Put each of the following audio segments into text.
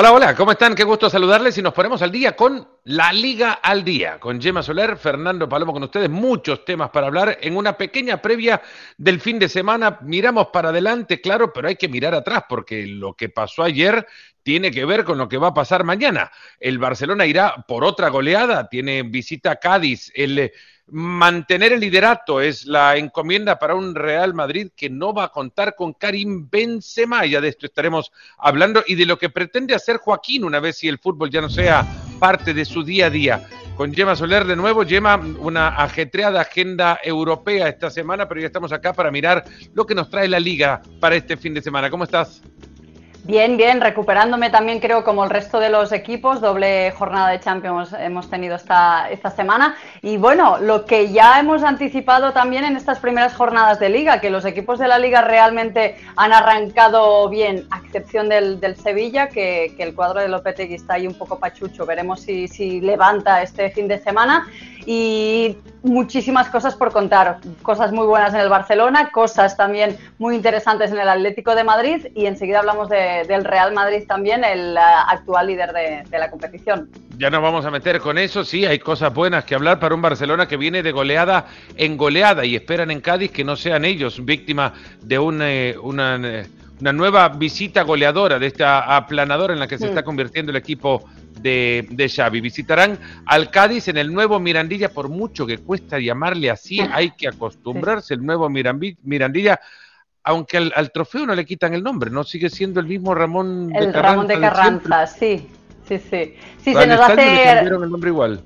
Hola, hola, ¿cómo están? Qué gusto saludarles y nos ponemos al día con la Liga al Día, con Gemma Soler, Fernando Palomo con ustedes, muchos temas para hablar en una pequeña previa del fin de semana. Miramos para adelante, claro, pero hay que mirar atrás porque lo que pasó ayer tiene que ver con lo que va a pasar mañana. El Barcelona irá por otra goleada, tiene visita a Cádiz, el Mantener el liderato es la encomienda para un Real Madrid que no va a contar con Karim Benzema. Ya de esto estaremos hablando y de lo que pretende hacer Joaquín una vez si el fútbol ya no sea parte de su día a día. Con Gemma Soler de nuevo, Gemma, una ajetreada agenda europea esta semana, pero ya estamos acá para mirar lo que nos trae la liga para este fin de semana. ¿Cómo estás? Bien, bien, recuperándome también creo como el resto de los equipos, doble jornada de Champions hemos tenido esta, esta semana. Y bueno, lo que ya hemos anticipado también en estas primeras jornadas de liga, que los equipos de la liga realmente han arrancado bien, a excepción del, Sevilla, que, que, el cuadro de Lopetegui está ahí un poco pachucho, veremos si, si levanta este fin de semana y muchísimas cosas por contar, cosas muy buenas en el Barcelona, cosas también muy interesantes en el Atlético de Madrid y enseguida hablamos del Real Madrid también, el eh, actual líder de, la competición. Ya nos vamos a meter con eso, sí, hay cosas buenas que hablar para un Barcelona que viene de goleada en goleada y esperan en Cádiz que no sean ellos víctimas de una, eh, una, eh, una nueva visita goleadora de esta aplanadora en la que se mm. está convirtiendo el equipo de, de Xavi. Visitarán al Cádiz en el nuevo Mirandilla, por mucho que cuesta llamarle así, hay que acostumbrarse, el nuevo Mirandilla aunque al, trofeo no le quitan el nombre, ¿no? Sigue siendo el mismo Ramón el de Carranza. Ramón de Carranza, sí, sí, sí. Sí, se nos hace... el nombre igual.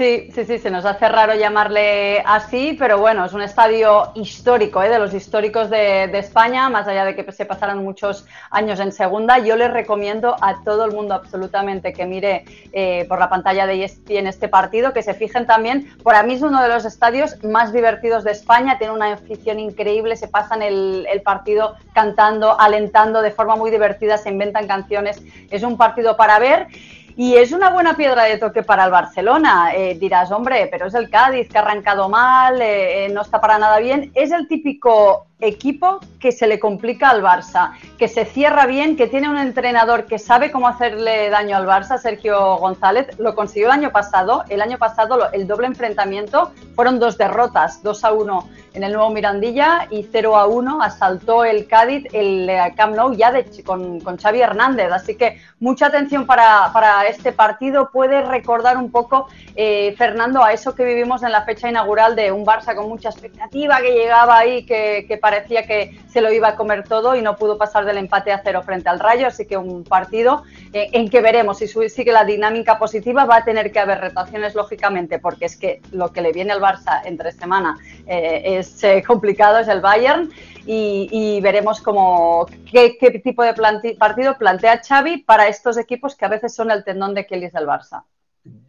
Sí, sí, sí, se nos hace raro llamarle así, pero bueno, es un estadio histórico, ¿eh? de los históricos de, España, más allá de que se pasaran muchos años en segunda. Yo les recomiendo a todo el mundo absolutamente que mire eh, por la pantalla de ESPN este partido, que se fijen también, por a mí es uno de los estadios más divertidos de España, tiene una afición increíble, se pasan el partido cantando, alentando de forma muy divertida, se inventan canciones, es un partido para ver. Y es una buena piedra de toque para el Barcelona. Eh, dirás, hombre, pero es el Cádiz que ha arrancado mal, eh, eh, no está para nada bien. Es el típico equipo que se le complica al Barça, que se cierra bien, que tiene un entrenador que sabe cómo hacerle daño al Barça, Sergio González. Lo consiguió el año pasado. El año pasado el doble enfrentamiento fueron dos derrotas, 2 a 1 en el nuevo Mirandilla y 0 a 1 asaltó el Cádiz el eh, Camp Nou ya de, con, con, Xavi Hernández. Así que mucha atención para, para este partido. Puede recordar un poco, eh, Fernando, a eso que vivimos en la fecha inaugural de un Barça con mucha expectativa que llegaba ahí, que, que parecía que se lo iba a comer todo y no pudo pasar del empate a cero frente al Rayo, así que un partido eh, en que veremos si sigue la dinámica positiva, va a tener que haber rotaciones lógicamente, porque es que lo que le viene al Barça entre semana eh, es eh, complicado, es el Bayern, y, veremos cómo, qué, tipo de partido plantea Xavi para estos equipos que a veces son el tendón de Kelly del Barça.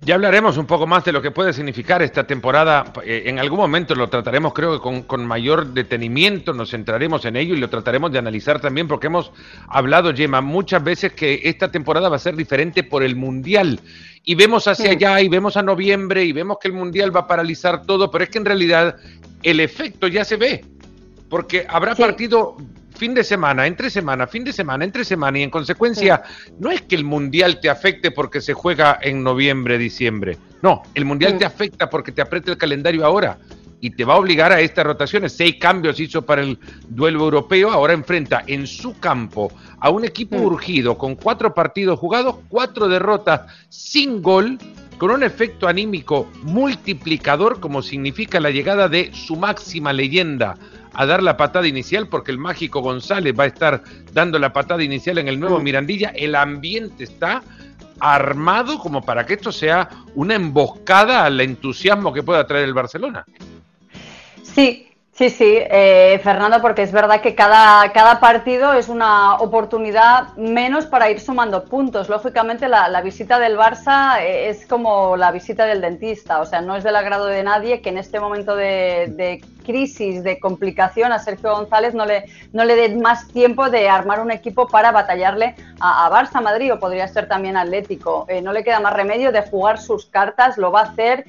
Ya hablaremos un poco más de lo que puede significar esta temporada. Eh, en algún momento lo trataremos, creo que con, con, mayor detenimiento, nos centraremos en ello y lo trataremos de analizar también, porque hemos hablado, Gemma, muchas veces que esta temporada va a ser diferente por el Mundial. Y vemos hacia allá y vemos a noviembre y vemos que el Mundial va a paralizar todo, pero es que en realidad el efecto ya se ve, porque habrá partido fin de semana, entre semana, fin de semana, entre semana, y en consecuencia, no es que el mundial te afecte porque se juega en noviembre, diciembre. No, el mundial te afecta porque te aprieta el calendario ahora y te va a obligar a estas rotaciones. Seis cambios hizo para el duelo europeo, ahora enfrenta en su campo a un equipo urgido con cuatro partidos jugados, cuatro derrotas sin gol, con un efecto anímico multiplicador como significa la llegada de su máxima leyenda a dar la patada inicial porque el mágico González va a estar dando la patada inicial en el nuevo mm. Mirandilla. El ambiente está armado como para que esto sea una emboscada al entusiasmo que pueda traer el Barcelona. Sí, Sí, sí, eh, Fernando, porque es verdad que cada, cada partido es una oportunidad menos para ir sumando puntos. Lógicamente, la, visita del Barça eh, es como la visita del dentista, o sea, no es del agrado de nadie que en este momento de, crisis, de complicación, a Sergio González no le, no le dé más tiempo de armar un equipo para batallarle a, Barça, Madrid o podría ser también Atlético. Eh, no le queda más remedio de jugar sus cartas, lo va a hacer,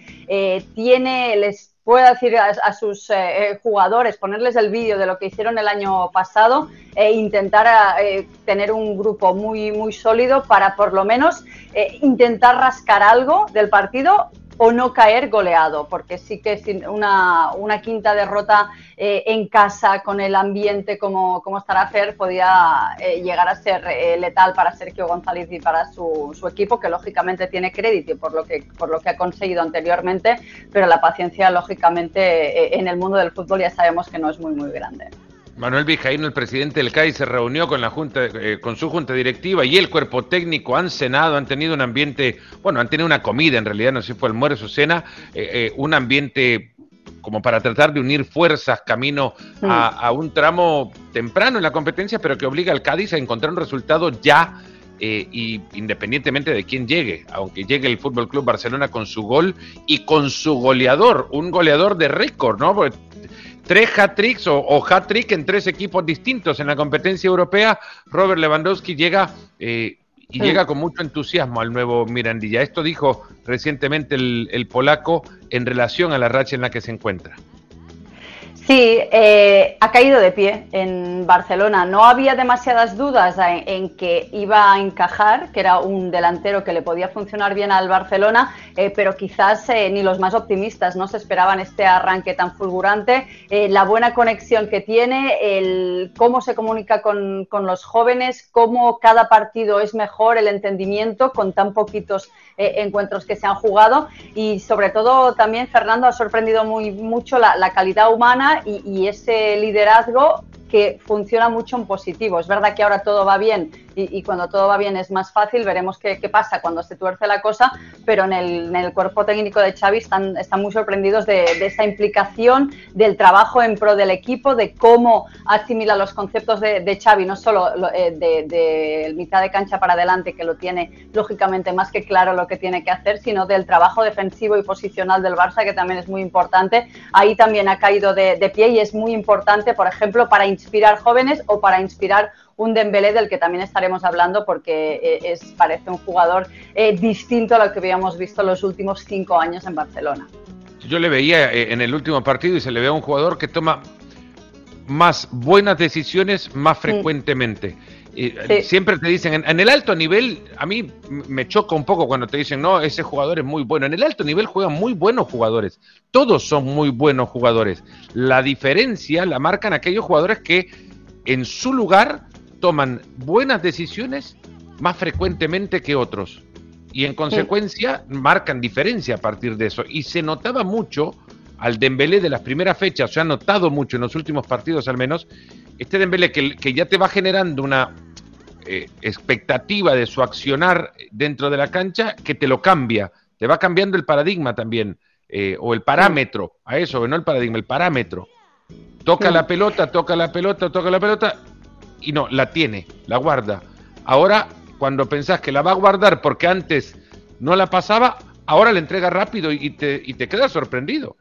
tiene el pueda decir a, sus eh, eh, jugadores, ponerles el vídeo de lo que hicieron el año pasado e intentar eh, tener un grupo muy, muy sólido para por lo menos intentar rascar algo del partido o no caer goleado, porque sí que una, una quinta derrota eh, en casa con el ambiente como, como estará Fer podía eh, llegar a ser eh, letal para Sergio González y para su, su, equipo, que lógicamente tiene crédito por lo, que, por lo que ha conseguido anteriormente, pero la paciencia lógicamente en el mundo del fútbol ya sabemos que no es muy muy grande. Manuel Vijaíno, el presidente del CAI, se reunió con la junta, eh, con su junta directiva y el cuerpo técnico han cenado, han tenido un ambiente, bueno, han tenido una comida, en realidad no sé si fue almuerzo o cena, eh, eh, un ambiente como para tratar de unir fuerzas camino a, un tramo temprano en la competencia, pero que obliga al Cádiz a encontrar un resultado ya y independientemente de quién llegue, aunque llegue el Fútbol Club Barcelona con su gol y con su goleador, un goleador de récord, ¿no? Tres hat-tricks o, hat-trick en tres equipos distintos en la competencia europea. Robert Lewandowski llega eh, y llega con mucho entusiasmo al nuevo Mirandilla. Esto dijo recientemente el polaco en relación a la racha en la que se encuentra. Sí, eh, ha caído de pie en Barcelona. No había demasiadas dudas en, que iba a encajar, que era un delantero que le podía funcionar bien al Barcelona, eh, pero quizás eh, ni los más optimistas no se esperaban este arranque tan fulgurante. la buena conexión que tiene, el cómo se comunica con, con, los jóvenes, cómo cada partido es mejor, el entendimiento con tan poquitos encuentros que se han jugado y sobre todo también Fernando ha sorprendido muy mucho la calidad humana y, y ese liderazgo que funciona mucho en positivo. Es verdad que ahora todo va bien y, cuando todo va bien es más fácil, veremos qué, pasa cuando se tuerce la cosa, pero en el, cuerpo técnico de Xavi están, muy sorprendidos de, esa implicación, del trabajo en pro del equipo, de cómo asimila los conceptos de, Xavi, no solo eh, de, mitad de cancha para adelante, que lo tiene lógicamente más que claro lo que tiene que hacer, sino del trabajo defensivo y posicional del Barça, que también es muy importante. Ahí también ha caído de, pie y es muy importante, por ejemplo, para inspirar jóvenes o para inspirar un Dembélé del que también estaremos hablando porque eh, es, parece un jugador eh, distinto a lo que habíamos visto los últimos cinco años en Barcelona. Yo le veía eh, en el último partido y se le ve a un jugador que toma más buenas decisiones más frecuentemente. Siempre te dicen, en, en, el alto nivel, a mí me choca un poco cuando te dicen, no, ese jugador es muy bueno. En el alto nivel juegan muy buenos jugadores. Todos son muy buenos jugadores. La diferencia la marcan aquellos jugadores que en su lugar toman buenas decisiones más frecuentemente que otros. Y en consecuencia marcan diferencia a partir de eso. Y se notaba mucho al Dembélé de las primeras fechas, se ha notado mucho en los últimos partidos al menos, este Dembélé que, que ya te va generando una eh, expectativa de su accionar dentro de la cancha que te lo cambia, te va cambiando el paradigma también, eh, o el parámetro, a eso, no el paradigma, el parámetro. Toca la pelota, toca la pelota, toca la pelota, y no, la tiene, la guarda. Ahora, cuando pensás que la va a guardar porque antes no la pasaba, ahora la entrega rápido y te, y te quedas sorprendido.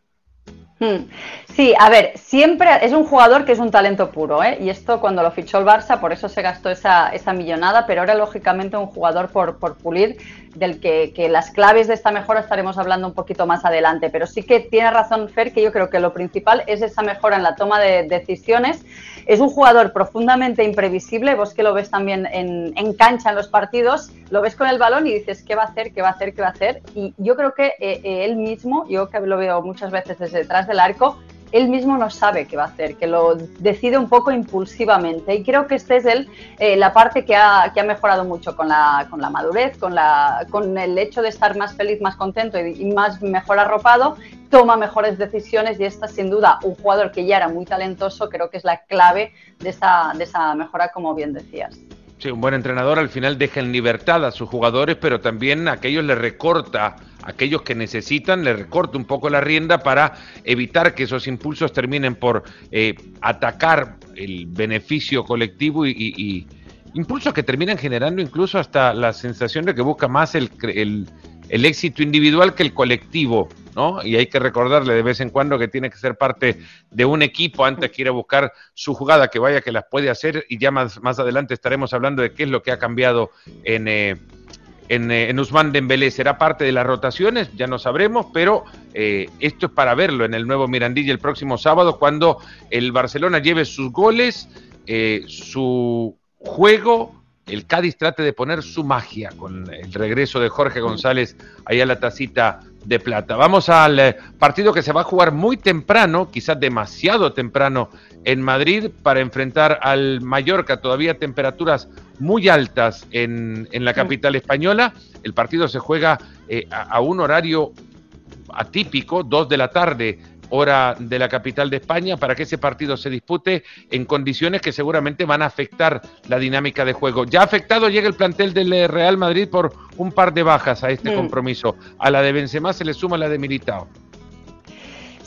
Hmm. Sí, a ver, siempre es un jugador que es un talento puro, ¿eh? Y esto cuando lo fichó el Barça, por eso se gastó esa, esa millonada, pero ahora lógicamente un jugador por, por pulir, del que, que, las claves de esta mejora estaremos hablando un poquito más adelante. Pero sí que tiene razón Fer, que yo creo que lo principal es esa mejora en la toma de decisiones. Es un jugador profundamente imprevisible, vos que lo ves también en, en cancha en los partidos, lo ves con el balón y dices, ¿qué va a hacer? ¿Qué va a hacer? ¿Qué va a hacer? Y yo creo que eh, eh, él mismo, yo que lo veo muchas veces desde detrás del arco, él mismo no sabe qué va a hacer, que lo decide un poco impulsivamente. Y creo que esta es el, eh, la parte que ha, que ha, mejorado mucho con la, con la madurez, con, la, con el hecho de estar más feliz, más contento y, más mejor arropado, toma mejores decisiones y esta sin duda un jugador que ya era muy talentoso, creo que es la clave de esa, de esa mejora, como bien decías. Sí, un buen entrenador al final deja en libertad a sus jugadores, pero también a aquellos le recorta, aquellos que necesitan, le recorta un poco la rienda para evitar que esos impulsos terminen por eh, atacar el beneficio colectivo y, impulsos que terminan generando incluso hasta la sensación de que busca más el, el, el éxito individual que el colectivo. ¿no? Y hay que recordarle de vez en cuando que tiene que ser parte de un equipo antes que ir a buscar su jugada, que vaya que las puede hacer y ya más, más adelante estaremos hablando de qué es lo que ha cambiado en, eh, en, en Usman Dembélé. Será parte de las rotaciones, ya no sabremos, pero esto es para verlo en el nuevo Mirandilla el próximo sábado, cuando el Barcelona lleve sus goles, su juego el Cádiz trate de poner su magia con el regreso de Jorge González ahí a la tacita de plata. Vamos al eh, partido que se va a jugar muy temprano, quizás demasiado temprano en Madrid para enfrentar al Mallorca, todavía temperaturas muy altas en, la capital española. El partido se juega eh, a, un horario atípico, dos de la tarde hora de la capital de España, para que ese partido se dispute en condiciones que seguramente van a afectar la dinámica de juego. Ya afectado llega el plantel del eh, Real Madrid por un par de bajas a este mm. compromiso. A la de Benzema se le suma la de Militao.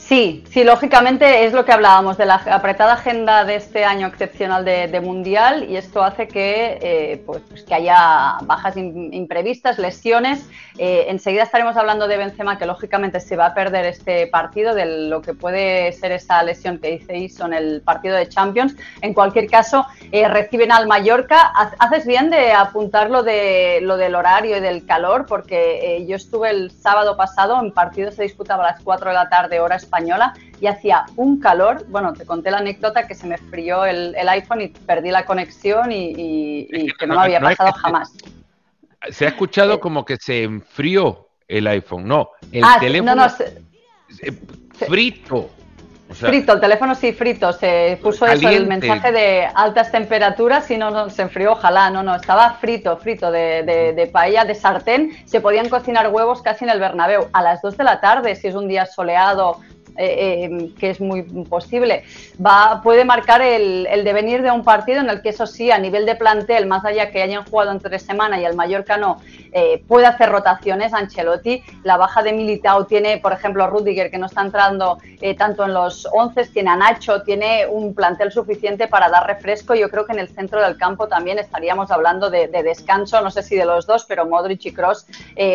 Sí, sí, lógicamente es lo que hablábamos de la apretada agenda de este año excepcional de, Mundial y esto hace que, eh, pues, pues, que haya bajas imprevistas, lesiones. Eh, enseguida estaremos hablando de Benzema, que lógicamente se va a perder este partido, de lo que puede ser esa lesión que dice Ison en el partido de Champions. En cualquier caso, eh, reciben al Mallorca. Haces bien de apuntar lo, de, lo del horario y del calor, porque yo estuve el sábado pasado en partido se disputaba a las 4 de la tarde, hora española española y hacía un calor. Bueno, te conté la anécdota que se me frío el, iPhone y perdí la conexión y, que no, me había pasado jamás. Se ha escuchado eh, como que se enfrió el iPhone. No, el ah, teléfono. frito. frito, el teléfono sí frito, se puso eso, el mensaje de altas temperaturas y no, no, se enfrió, ojalá, no, no, estaba frito, frito de, de, de, paella, de sartén, se podían cocinar huevos casi en el Bernabéu a las 2 de la tarde, si es un día soleado eh, eh, que es muy posible, va, puede marcar el, devenir de un partido en el que eso sí, a nivel de plantel, más allá que hayan jugado entre semana y el Mallorca no, eh, puede hacer rotaciones Ancelotti. La baja de Militao tiene, por ejemplo, Rudiger, que no está entrando tanto en los 11, tiene a Nacho, tiene un plantel suficiente para dar refresco. Yo creo que en el centro del campo también estaríamos hablando de, descanso, no sé si de los dos, pero Modric y Cross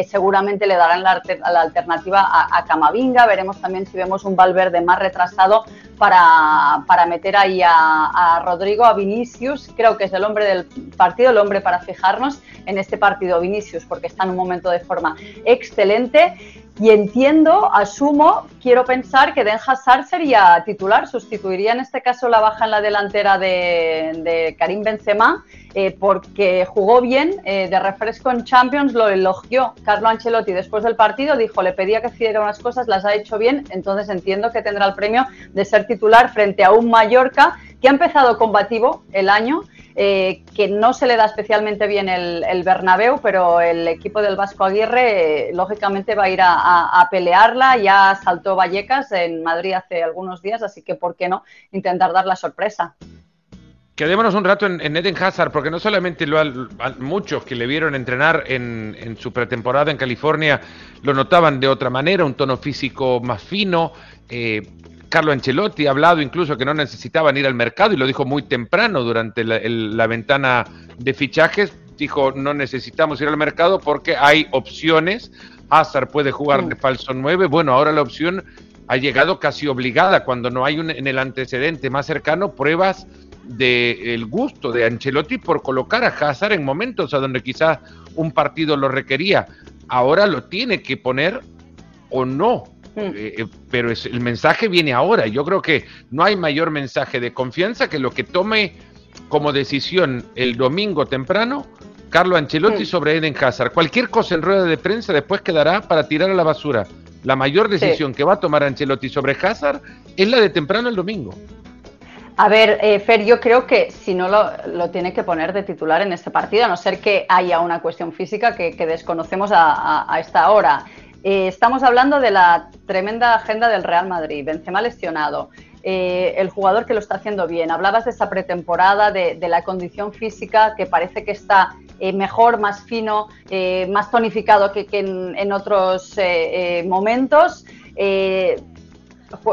seguramente le darán la, alternativa a, a Camavinga. Veremos también si vemos un Valverde más retrasado para, para meter ahí a, Rodrigo, a Vinicius. Creo que es el hombre del partido, el hombre para fijarnos en este partido, Vinicius, porque está en un momento de forma excelente. Y entiendo, asumo, quiero pensar que Den Hazard sería titular, sustituiría en este caso la baja en la delantera de, Karim Benzema eh, porque jugó bien, eh, de refresco en Champions lo elogió Carlo Ancelotti después del partido, dijo, le pedía que hiciera unas cosas, las ha hecho bien, entonces entiendo que tendrá el premio de ser titular frente a un Mallorca que ha empezado combativo el año, eh, que no se le da especialmente bien el, el, Bernabéu, pero el equipo del Vasco Aguirre lógicamente va a ir a, a, pelearla, ya saltó Vallecas en Madrid hace algunos días, así que ¿por qué no intentar dar la sorpresa? Quedémonos un rato en, Eden Hazard, porque no solamente lo muchos que le vieron entrenar en, su pretemporada en California lo notaban de otra manera, un tono físico más fino. Eh, Carlo Ancelotti ha hablado incluso que no necesitaban ir al mercado y lo dijo muy temprano durante la, ventana de fichajes. Dijo, no necesitamos ir al mercado porque hay opciones. Hazard puede jugar de falso 9. Bueno, ahora la opción ha llegado casi obligada cuando no hay un, en el antecedente más cercano pruebas del gusto de Ancelotti por colocar a Hazard en momentos a donde quizás un partido lo requería. Ahora lo tiene que poner o no. Mm. Eh, eh, pero es, el mensaje viene ahora. Yo creo que no hay mayor mensaje de confianza que lo que tome como decisión el domingo temprano Carlo Ancelotti mm. sobre Eden Hazard. Cualquier cosa en rueda de prensa después quedará para tirar a la basura. La mayor decisión que va a tomar Ancelotti sobre Hazard es la de temprano el domingo. A ver, eh, Fer, yo creo que si no lo, tiene que poner de titular en este partido, a no ser que haya una cuestión física que, desconocemos a, esta hora. Eh, estamos hablando de la tremenda agenda del Real Madrid, Benzema lesionado, eh, el jugador que lo está haciendo bien. Hablabas de esa pretemporada, de, la condición física que parece que está mejor, más fino, más tonificado que, en, otros momentos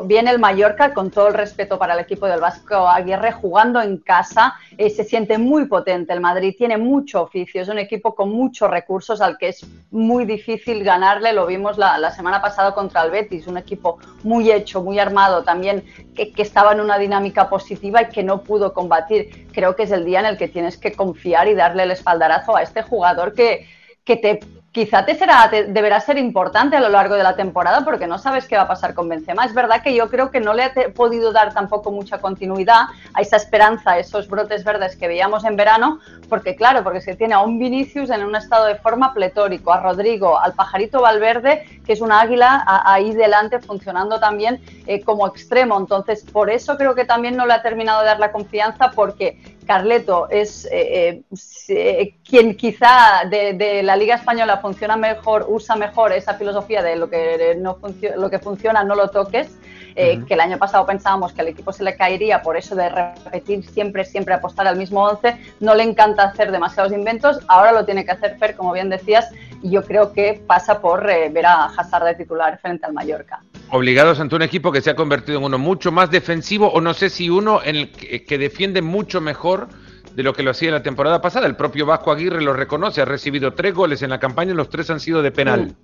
viene el Mallorca, con todo el respeto para el equipo del Vasco Aguirre, jugando en casa, eh, se siente muy potente. El Madrid tiene mucho oficio, es un equipo con muchos recursos al que es muy difícil ganarle. Lo vimos la, semana pasada contra el Betis, un equipo muy hecho, muy armado, también que, estaba en una dinámica positiva y que no pudo combatir. Creo que es el día en el que tienes que confiar y darle el espaldarazo a este jugador que que te quizá te será, deberá ser importante a lo largo de la temporada porque no sabes qué va a pasar con Benzema. Es verdad que yo creo que no le ha podido dar tampoco mucha continuidad a esa esperanza, a esos brotes verdes que veíamos en verano, porque claro, porque se tiene a un Vinicius en un estado de forma pletórico, a Rodrigo, al pajarito Valverde, que es una águila ahí delante funcionando también eh, como extremo. Entonces, por eso creo que también no le ha terminado de dar la confianza porque Carleto es eh, eh, quien quizá de, la Liga Española funciona mejor, usa mejor esa filosofía de lo que, no lo que funciona no lo toques, eh, que el año pasado pensábamos que al equipo se le caería por eso de repetir siempre, siempre apostar al mismo 11, no le encanta hacer demasiados inventos, ahora lo tiene que hacer Fer, como bien decías, y yo creo que pasa por ver a Hazard de titular frente al Mallorca obligados ante un equipo que se ha convertido en uno mucho más defensivo o no sé si uno en el que, defiende mucho mejor de lo que lo hacía la temporada pasada. El propio Vasco Aguirre lo reconoce, ha recibido tres goles en la campaña, los tres han sido de penal.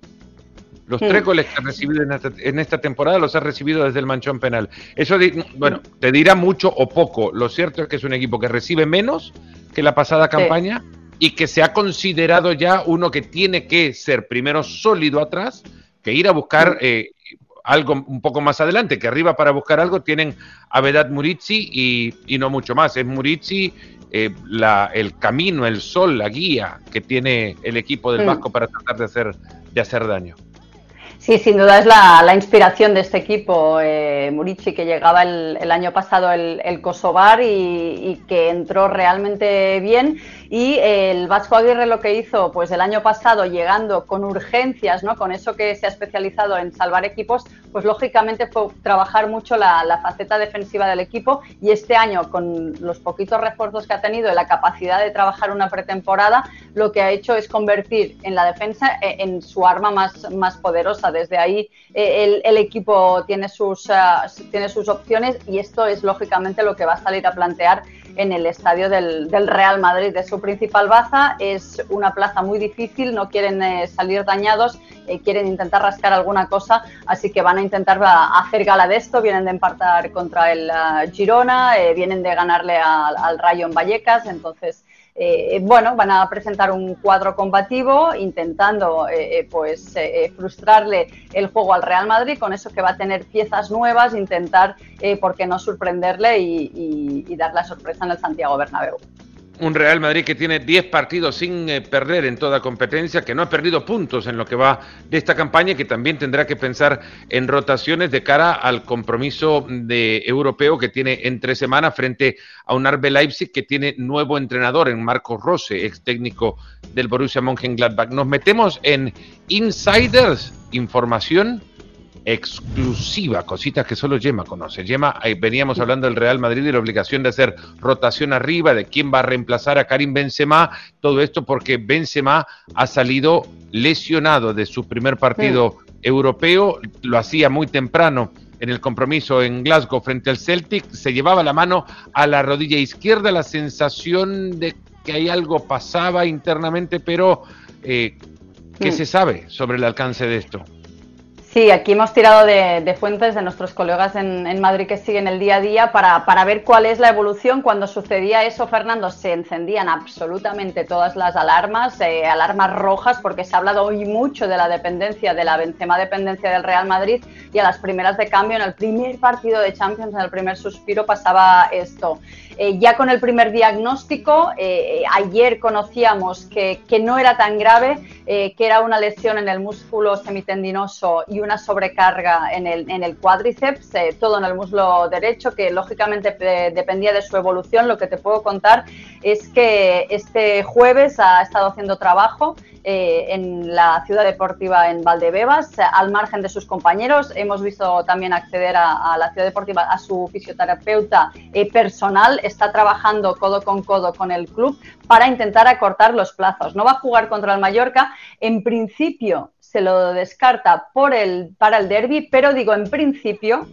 Los tres goles que ha recibido en esta, temporada los ha recibido desde el manchón penal. Eso, bueno, te dirá mucho o poco. Lo cierto es que es un equipo que recibe menos que la pasada campaña y que se ha considerado ya uno que tiene que ser primero sólido atrás, que ir a buscar eh, algo un poco más adelante, que arriba para buscar algo tienen a Vedat Murici y, no mucho más. Es Murici eh, la, el camino, el sol, la guía que tiene el equipo del. Vasco para tratar de hacer, de hacer daño. Sí, sin duda es la, inspiración de este equipo. Eh, Murici, que llegaba el, año pasado el, el Kosovar y, que entró realmente bien. Y el Vasco Aguirre lo que hizo pues el año pasado, llegando con urgencias, ¿no? con eso que se ha especializado en salvar equipos, pues lógicamente fue trabajar mucho la, faceta defensiva del equipo. Y este año, con los poquitos refuerzos que ha tenido y la capacidad de trabajar una pretemporada, lo que ha hecho es convertir en la defensa eh, en su arma más, más poderosa desde ahí eh, el, equipo tiene sus, eh, tiene sus opciones y esto es lógicamente lo que va a salir a plantear en el estadio del, Real Madrid. De su principal baza es una plaza muy difícil, no quieren eh, salir dañados, quieren intentar rascar alguna cosa, así que van a intentar hacer gala de esto. Vienen de empatar contra el Girona, vienen de ganarle al, Rayo en Vallecas, entonces eh, bueno, van a presentar un cuadro combativo intentando eh, eh, pues frustrarle el juego al Real Madrid con eso que va a tener piezas nuevas, intentar, ¿por qué no sorprenderle y, y dar la sorpresa en el Santiago Bernabéu un Real Madrid que tiene 10 partidos sin eh, perder en toda competencia, que no ha perdido puntos en lo que va de esta campaña y que también tendrá que pensar en rotaciones de cara al compromiso de europeo que tiene entre semanas frente a un Arbe Leipzig que tiene nuevo entrenador en Marcos Rose, ex técnico del Borussia Mönchengladbach. Nos metemos en insiders, información exclusiva, cositas que solo Yema conoce. Yema, veníamos hablando del Real Madrid y la obligación de hacer rotación arriba, de quién va a reemplazar a Karim Benzema, todo esto porque Benzema ha salido lesionado de su primer partido europeo, lo hacía muy temprano en el compromiso en Glasgow frente al Celtic, se llevaba la mano a la rodilla izquierda, la sensación de que hay algo pasaba internamente, pero eh, ¿qué se sabe sobre el alcance de esto? Sí, aquí hemos tirado de, fuentes de nuestros colegas en, Madrid que siguen el día a día para, para, ver cuál es la evolución. Cuando sucedía eso, Fernando, se encendían absolutamente todas las alarmas, eh, alarmas rojas, porque se ha hablado hoy mucho de la dependencia, de la Benzema dependencia del Real Madrid y a las primeras de cambio, en el primer partido de Champions, en el primer suspiro, pasaba esto. Eh, ya con el primer diagnóstico, eh, ayer conocíamos que, que, no era tan grave, que era una lesión en el músculo semitendinoso y una sobrecarga en el, en el cuádriceps, eh, todo en el muslo derecho, que lógicamente dependía de su evolución. Lo que te puedo contar es que este jueves ha estado haciendo trabajo eh, en la ciudad deportiva en Valdebebas, al margen de sus compañeros. Hemos visto también acceder a, la ciudad deportiva a su fisioterapeuta eh, personal. Está trabajando codo con codo con el club para intentar acortar los plazos. No va a jugar contra el Mallorca. En principio, se lo descarta para el derby, pero digo en principio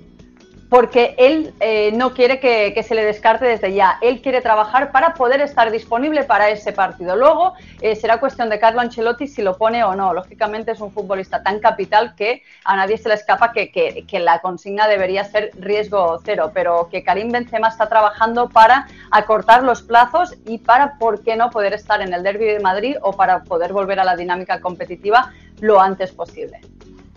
porque él eh, no quiere que, se le descarte desde ya. Él quiere trabajar para poder estar disponible para ese partido. Luego eh, será cuestión de Carlo Ancelotti si lo pone o no. Lógicamente es un futbolista tan capital que a nadie se le escapa que, que, la consigna debería ser riesgo cero, pero que Karim Benzema está trabajando para acortar los plazos y para, ¿por qué no?, poder estar en el Derby de Madrid o para poder volver a la dinámica competitiva lo antes posible.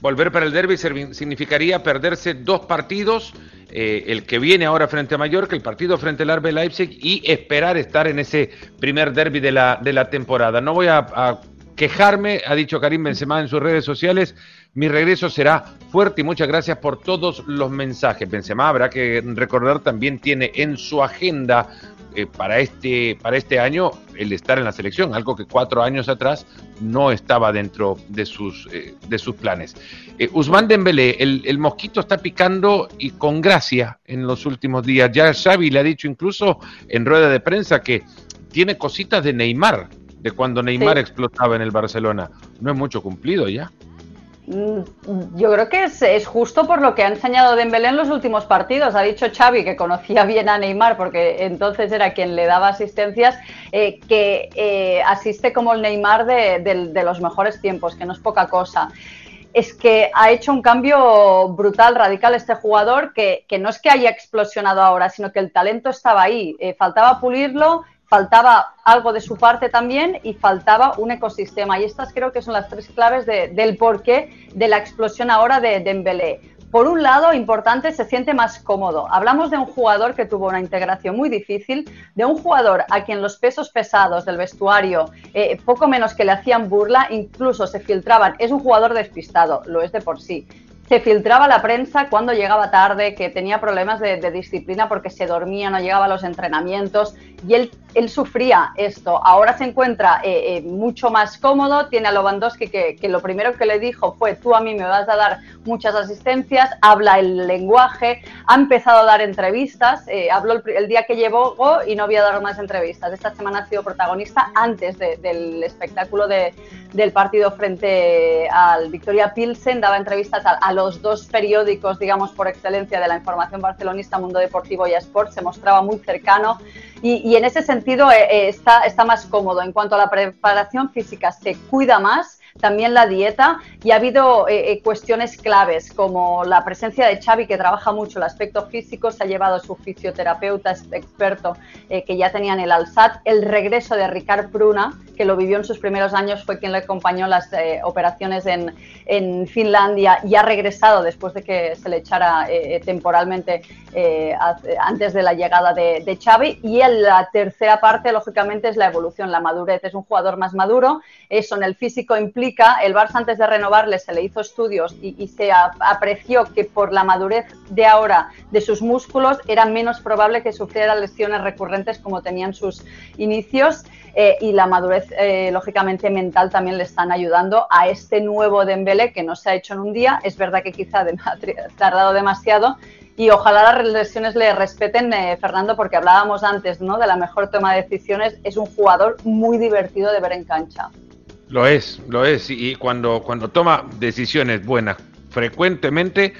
Volver para el derby significaría perderse dos partidos, eh, el que viene ahora frente a Mallorca, el partido frente al RB Leipzig y esperar estar en ese primer derby de la, de la temporada. No voy a, quejarme, ha dicho Karim Benzema en sus redes sociales, mi regreso será fuerte y muchas gracias por todos los mensajes. Benzema, habrá que recordar, también tiene en su agenda eh, para, este, para este año el estar en la selección, algo que cuatro años atrás no estaba dentro de sus, eh, de sus planes. Eh, Usman Dembélé, el, el, mosquito está picando y con gracia en los últimos días. Ya Xavi le ha dicho incluso en rueda de prensa que tiene cositas de Neymar, de cuando Neymar explotaba en el Barcelona. No es mucho cumplido ya. Mm, yo creo que es, justo por lo que ha enseñado Dembélé en los últimos partidos. Ha dicho Xavi, que conocía bien a Neymar porque entonces era quien le daba asistencias, eh, que eh, asiste como el Neymar de, los mejores tiempos, que no es poca cosa es que ha hecho un cambio brutal, radical este jugador, que, no es que haya explosionado ahora, sino que el talento estaba ahí. Eh, faltaba pulirlo faltaba algo de su parte también y faltaba un ecosistema. Y estas creo que son las tres claves del porqué de la explosión ahora de Dembélé. Por un lado, importante, se siente más cómodo. Hablamos de un jugador que tuvo una integración muy difícil, de un jugador a quien los pesos pesados del vestuario, eh, poco menos que le hacían burla, incluso se filtraban. Es un jugador despistado, lo es de por sí se filtraba la prensa cuando llegaba tarde, que tenía problemas de, disciplina porque se dormía, no llegaba a los entrenamientos y él, él sufría esto. Ahora se encuentra eh, eh, mucho más cómodo, tiene a Lewandowski que, lo primero que le dijo fue tú a mí me vas a dar muchas asistencias, habla el lenguaje, ha empezado a dar entrevistas, eh, habló el, día que llevó y no había dado más entrevistas. Esta semana ha sido protagonista antes del espectáculo de, del partido frente al Victoria Pilsen, daba entrevistas a los dos periódicos, digamos, por excelencia de la información barcelonista, Mundo Deportivo y Sport, se mostraba muy cercano y, en ese sentido eh, eh, está, está más cómodo. En cuanto a la preparación física, se cuida más también la dieta y ha habido eh, eh, cuestiones claves como la presencia de Xavi que trabaja mucho el aspecto físico, se ha llevado a su fisioterapeuta experto eh, que ya tenía en el Alsat, el regreso de Ricard Pruna que lo vivió en sus primeros años, fue quien le acompañó las operaciones en, en, Finlandia y ha regresado después de que se le echara temporalmente antes de la llegada de, de Xavi. Y en la tercera parte lógicamente es la evolución, la madurez, es un jugador más maduro, eso en el físico implica el Barça antes de renovarle se le hizo estudios y, se apreció que por la madurez de ahora de sus músculos era menos probable que sufriera lesiones recurrentes como tenían sus inicios eh, y la madurez eh, lógicamente mental también le están ayudando a este nuevo Dembélé que no se ha hecho en un día. Es verdad que quizá ha tardado demasiado, y ojalá las lesiones le respeten, eh, Fernando, porque hablábamos antes ¿no? de la mejor toma de decisiones. Es un jugador muy divertido de ver en cancha. Lo es, lo es. Y cuando, cuando toma decisiones buenas frecuentemente,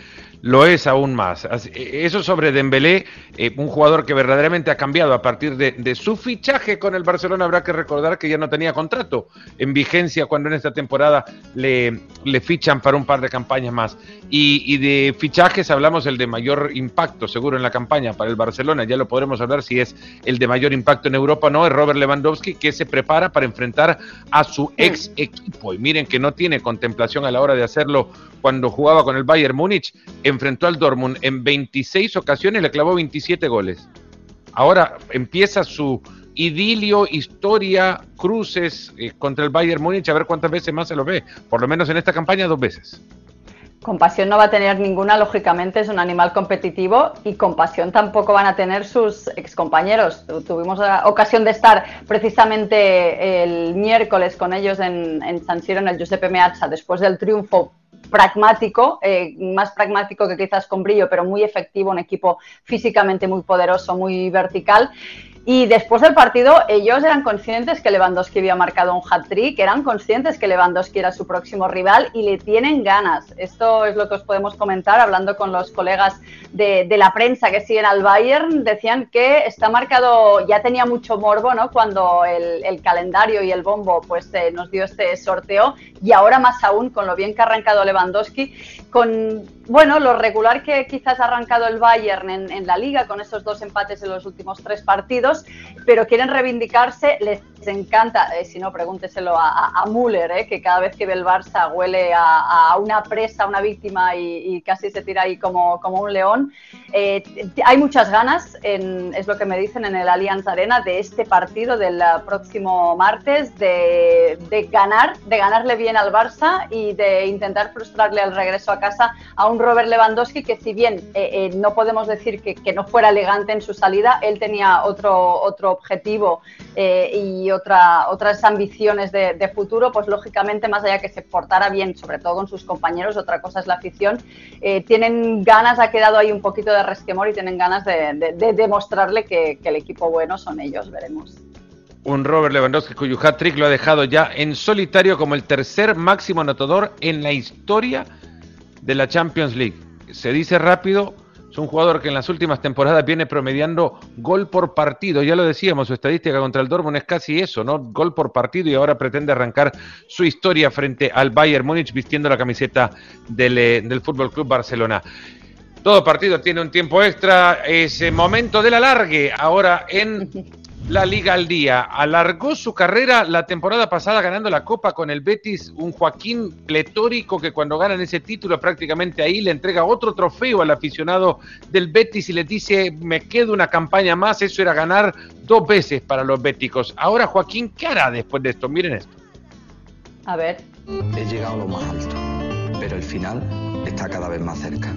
lo es aún más. E, eso sobre Dembélé, eh, un jugador que verdaderamente ha cambiado a partir de, su fichaje con el Barcelona. Habrá que recordar que ya no tenía contrato en vigencia cuando en esta temporada le, le fichan para un par de campañas más. Y, de fichajes hablamos el de mayor impacto, seguro en la campaña para el Barcelona. Ya lo podremos hablar si es el de mayor impacto en Europa o no. Es Robert Lewandowski que se prepara para enfrentar a su ex equipo. Y miren que no tiene contemplación a la hora de hacerlo cuando jugaba con el Bayern Múnich enfrentó al Dortmund en 26 ocasiones, le clavó 27 goles. Ahora empieza su idilio, historia, cruces eh, contra el Bayern Múnich, a ver cuántas veces más se lo ve. Por lo menos en esta campaña, dos veces. Compasión no va a tener ninguna, lógicamente, es un animal competitivo y compasión tampoco van a tener sus excompañeros. Tuvimos la ocasión de estar precisamente el miércoles con ellos en, en San Siro, en el Giuseppe Meazza, después del triunfo pragmático, eh, más pragmático que quizás con brillo, pero muy efectivo, un equipo físicamente muy poderoso, muy vertical. Y después del partido, ellos eran conscientes que Lewandowski había marcado un hat-trick, eran conscientes que Lewandowski era su próximo rival y le tienen ganas. Esto es lo que os podemos comentar hablando con los colegas de, la prensa que siguen al Bayern. Decían que está marcado, ya tenía mucho morbo, ¿no? Cuando el, calendario y el bombo pues eh, nos dio este sorteo y ahora más aún con lo bien que ha arrancado Lewandowski, con bueno, lo regular que quizás ha arrancado el Bayern en, la liga con esos dos empates en los últimos tres partidos, pero quieren reivindicarse, les encanta, eh, si no, pregúnteselo a, Müller, eh, que cada vez que ve el Barça huele a, una presa, a una víctima y, casi se tira ahí como, como un león. Eh, hay muchas ganas, es lo que me dicen en el Allianz Arena, de este partido del próximo martes, de, ganar, de ganarle bien al Barça y de intentar frustrarle al regreso a casa a un Robert Lewandowski que si bien no podemos decir que, que, no fuera elegante en su salida, él tenía otro, otro objetivo y otra, otras ambiciones de, futuro, pues lógicamente, más allá que se portara bien, sobre todo con sus compañeros, otra cosa es la afición, eh, tienen ganas, ha quedado ahí un poquito de resquemor y tienen ganas de, demostrarle que, el equipo bueno son ellos, veremos un Robert Lewandowski cuyo hat-trick lo ha dejado ya en solitario como el tercer máximo anotador en la historia de la Champions League. Se dice rápido, es un jugador que en las últimas temporadas viene promediando gol por partido. Ya lo decíamos, su estadística contra el Dortmund es casi eso, ¿no? Gol por partido y ahora pretende arrancar su historia frente al Bayern Múnich vistiendo la camiseta del, eh, del Fútbol Club Barcelona. Todo partido tiene un tiempo extra. Es momento del alargue ahora en la Liga al Día. Alargó su carrera la temporada pasada ganando la Copa con el Betis, un Joaquín pletórico que cuando ganan ese título prácticamente ahí le entrega otro trofeo al aficionado del Betis y le dice, me quedo una campaña más, eso era ganar dos veces para los béticos. Ahora Joaquín, ¿qué hará después de esto? Miren esto. A ver. He llegado a lo más alto, pero el final está cada vez más cerca.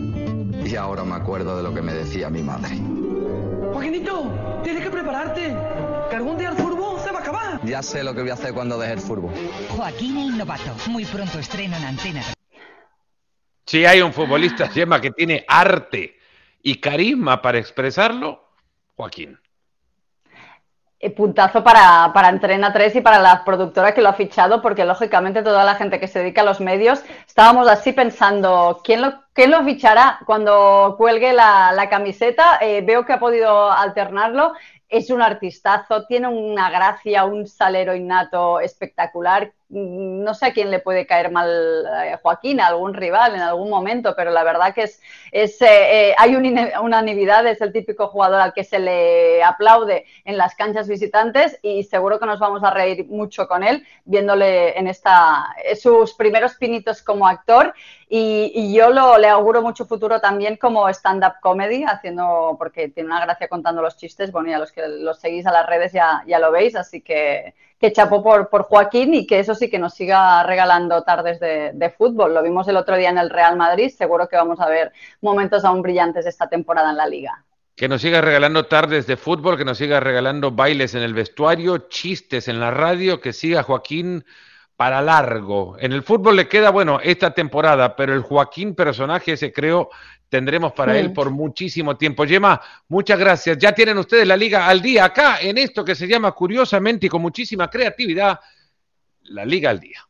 Y ahora me acuerdo de lo que me decía mi madre. Joaquinito, tienes que prepararte. Que algún día el fútbol se va a acabar. Ya sé lo que voy a hacer cuando deje el fútbol. Joaquín el Novato, muy pronto estreno en Antena. Si hay un futbolista, Gemma, que tiene arte y carisma para expresarlo, Joaquín. Eh, puntazo para, para Entrena 3 y para la productora que lo ha fichado, porque lógicamente toda la gente que se dedica a los medios estábamos así pensando, ¿quién lo, quién lo fichará cuando cuelgue la, camiseta? Eh, veo que ha podido alternarlo. Es un artistazo, tiene una gracia, un salero innato espectacular no sé a quién le puede caer mal eh, Joaquín, a algún rival en algún momento, pero la verdad que es, es eh, eh, hay una unanimidad, es el típico jugador al que se le aplaude en las canchas visitantes y seguro que nos vamos a reír mucho con él viéndole en esta sus primeros pinitos como actor. Y, yo lo, le auguro mucho futuro también como stand-up comedy, haciendo, porque tiene una gracia contando los chistes, bueno, ya los que los seguís a las redes ya, ya lo veis, así que que chapó por, por Joaquín y que eso sí que nos siga regalando tardes de, fútbol. Lo vimos el otro día en el Real Madrid, seguro que vamos a ver momentos aún brillantes esta temporada en la liga. Que nos siga regalando tardes de fútbol, que nos siga regalando bailes en el vestuario, chistes en la radio, que siga Joaquín para largo. En el fútbol le queda, bueno, esta temporada, pero el Joaquín personaje ese creo tendremos para él por muchísimo tiempo. Yema, muchas gracias. Ya tienen ustedes la liga al día acá en esto que se llama curiosamente y con muchísima creatividad, la liga al día.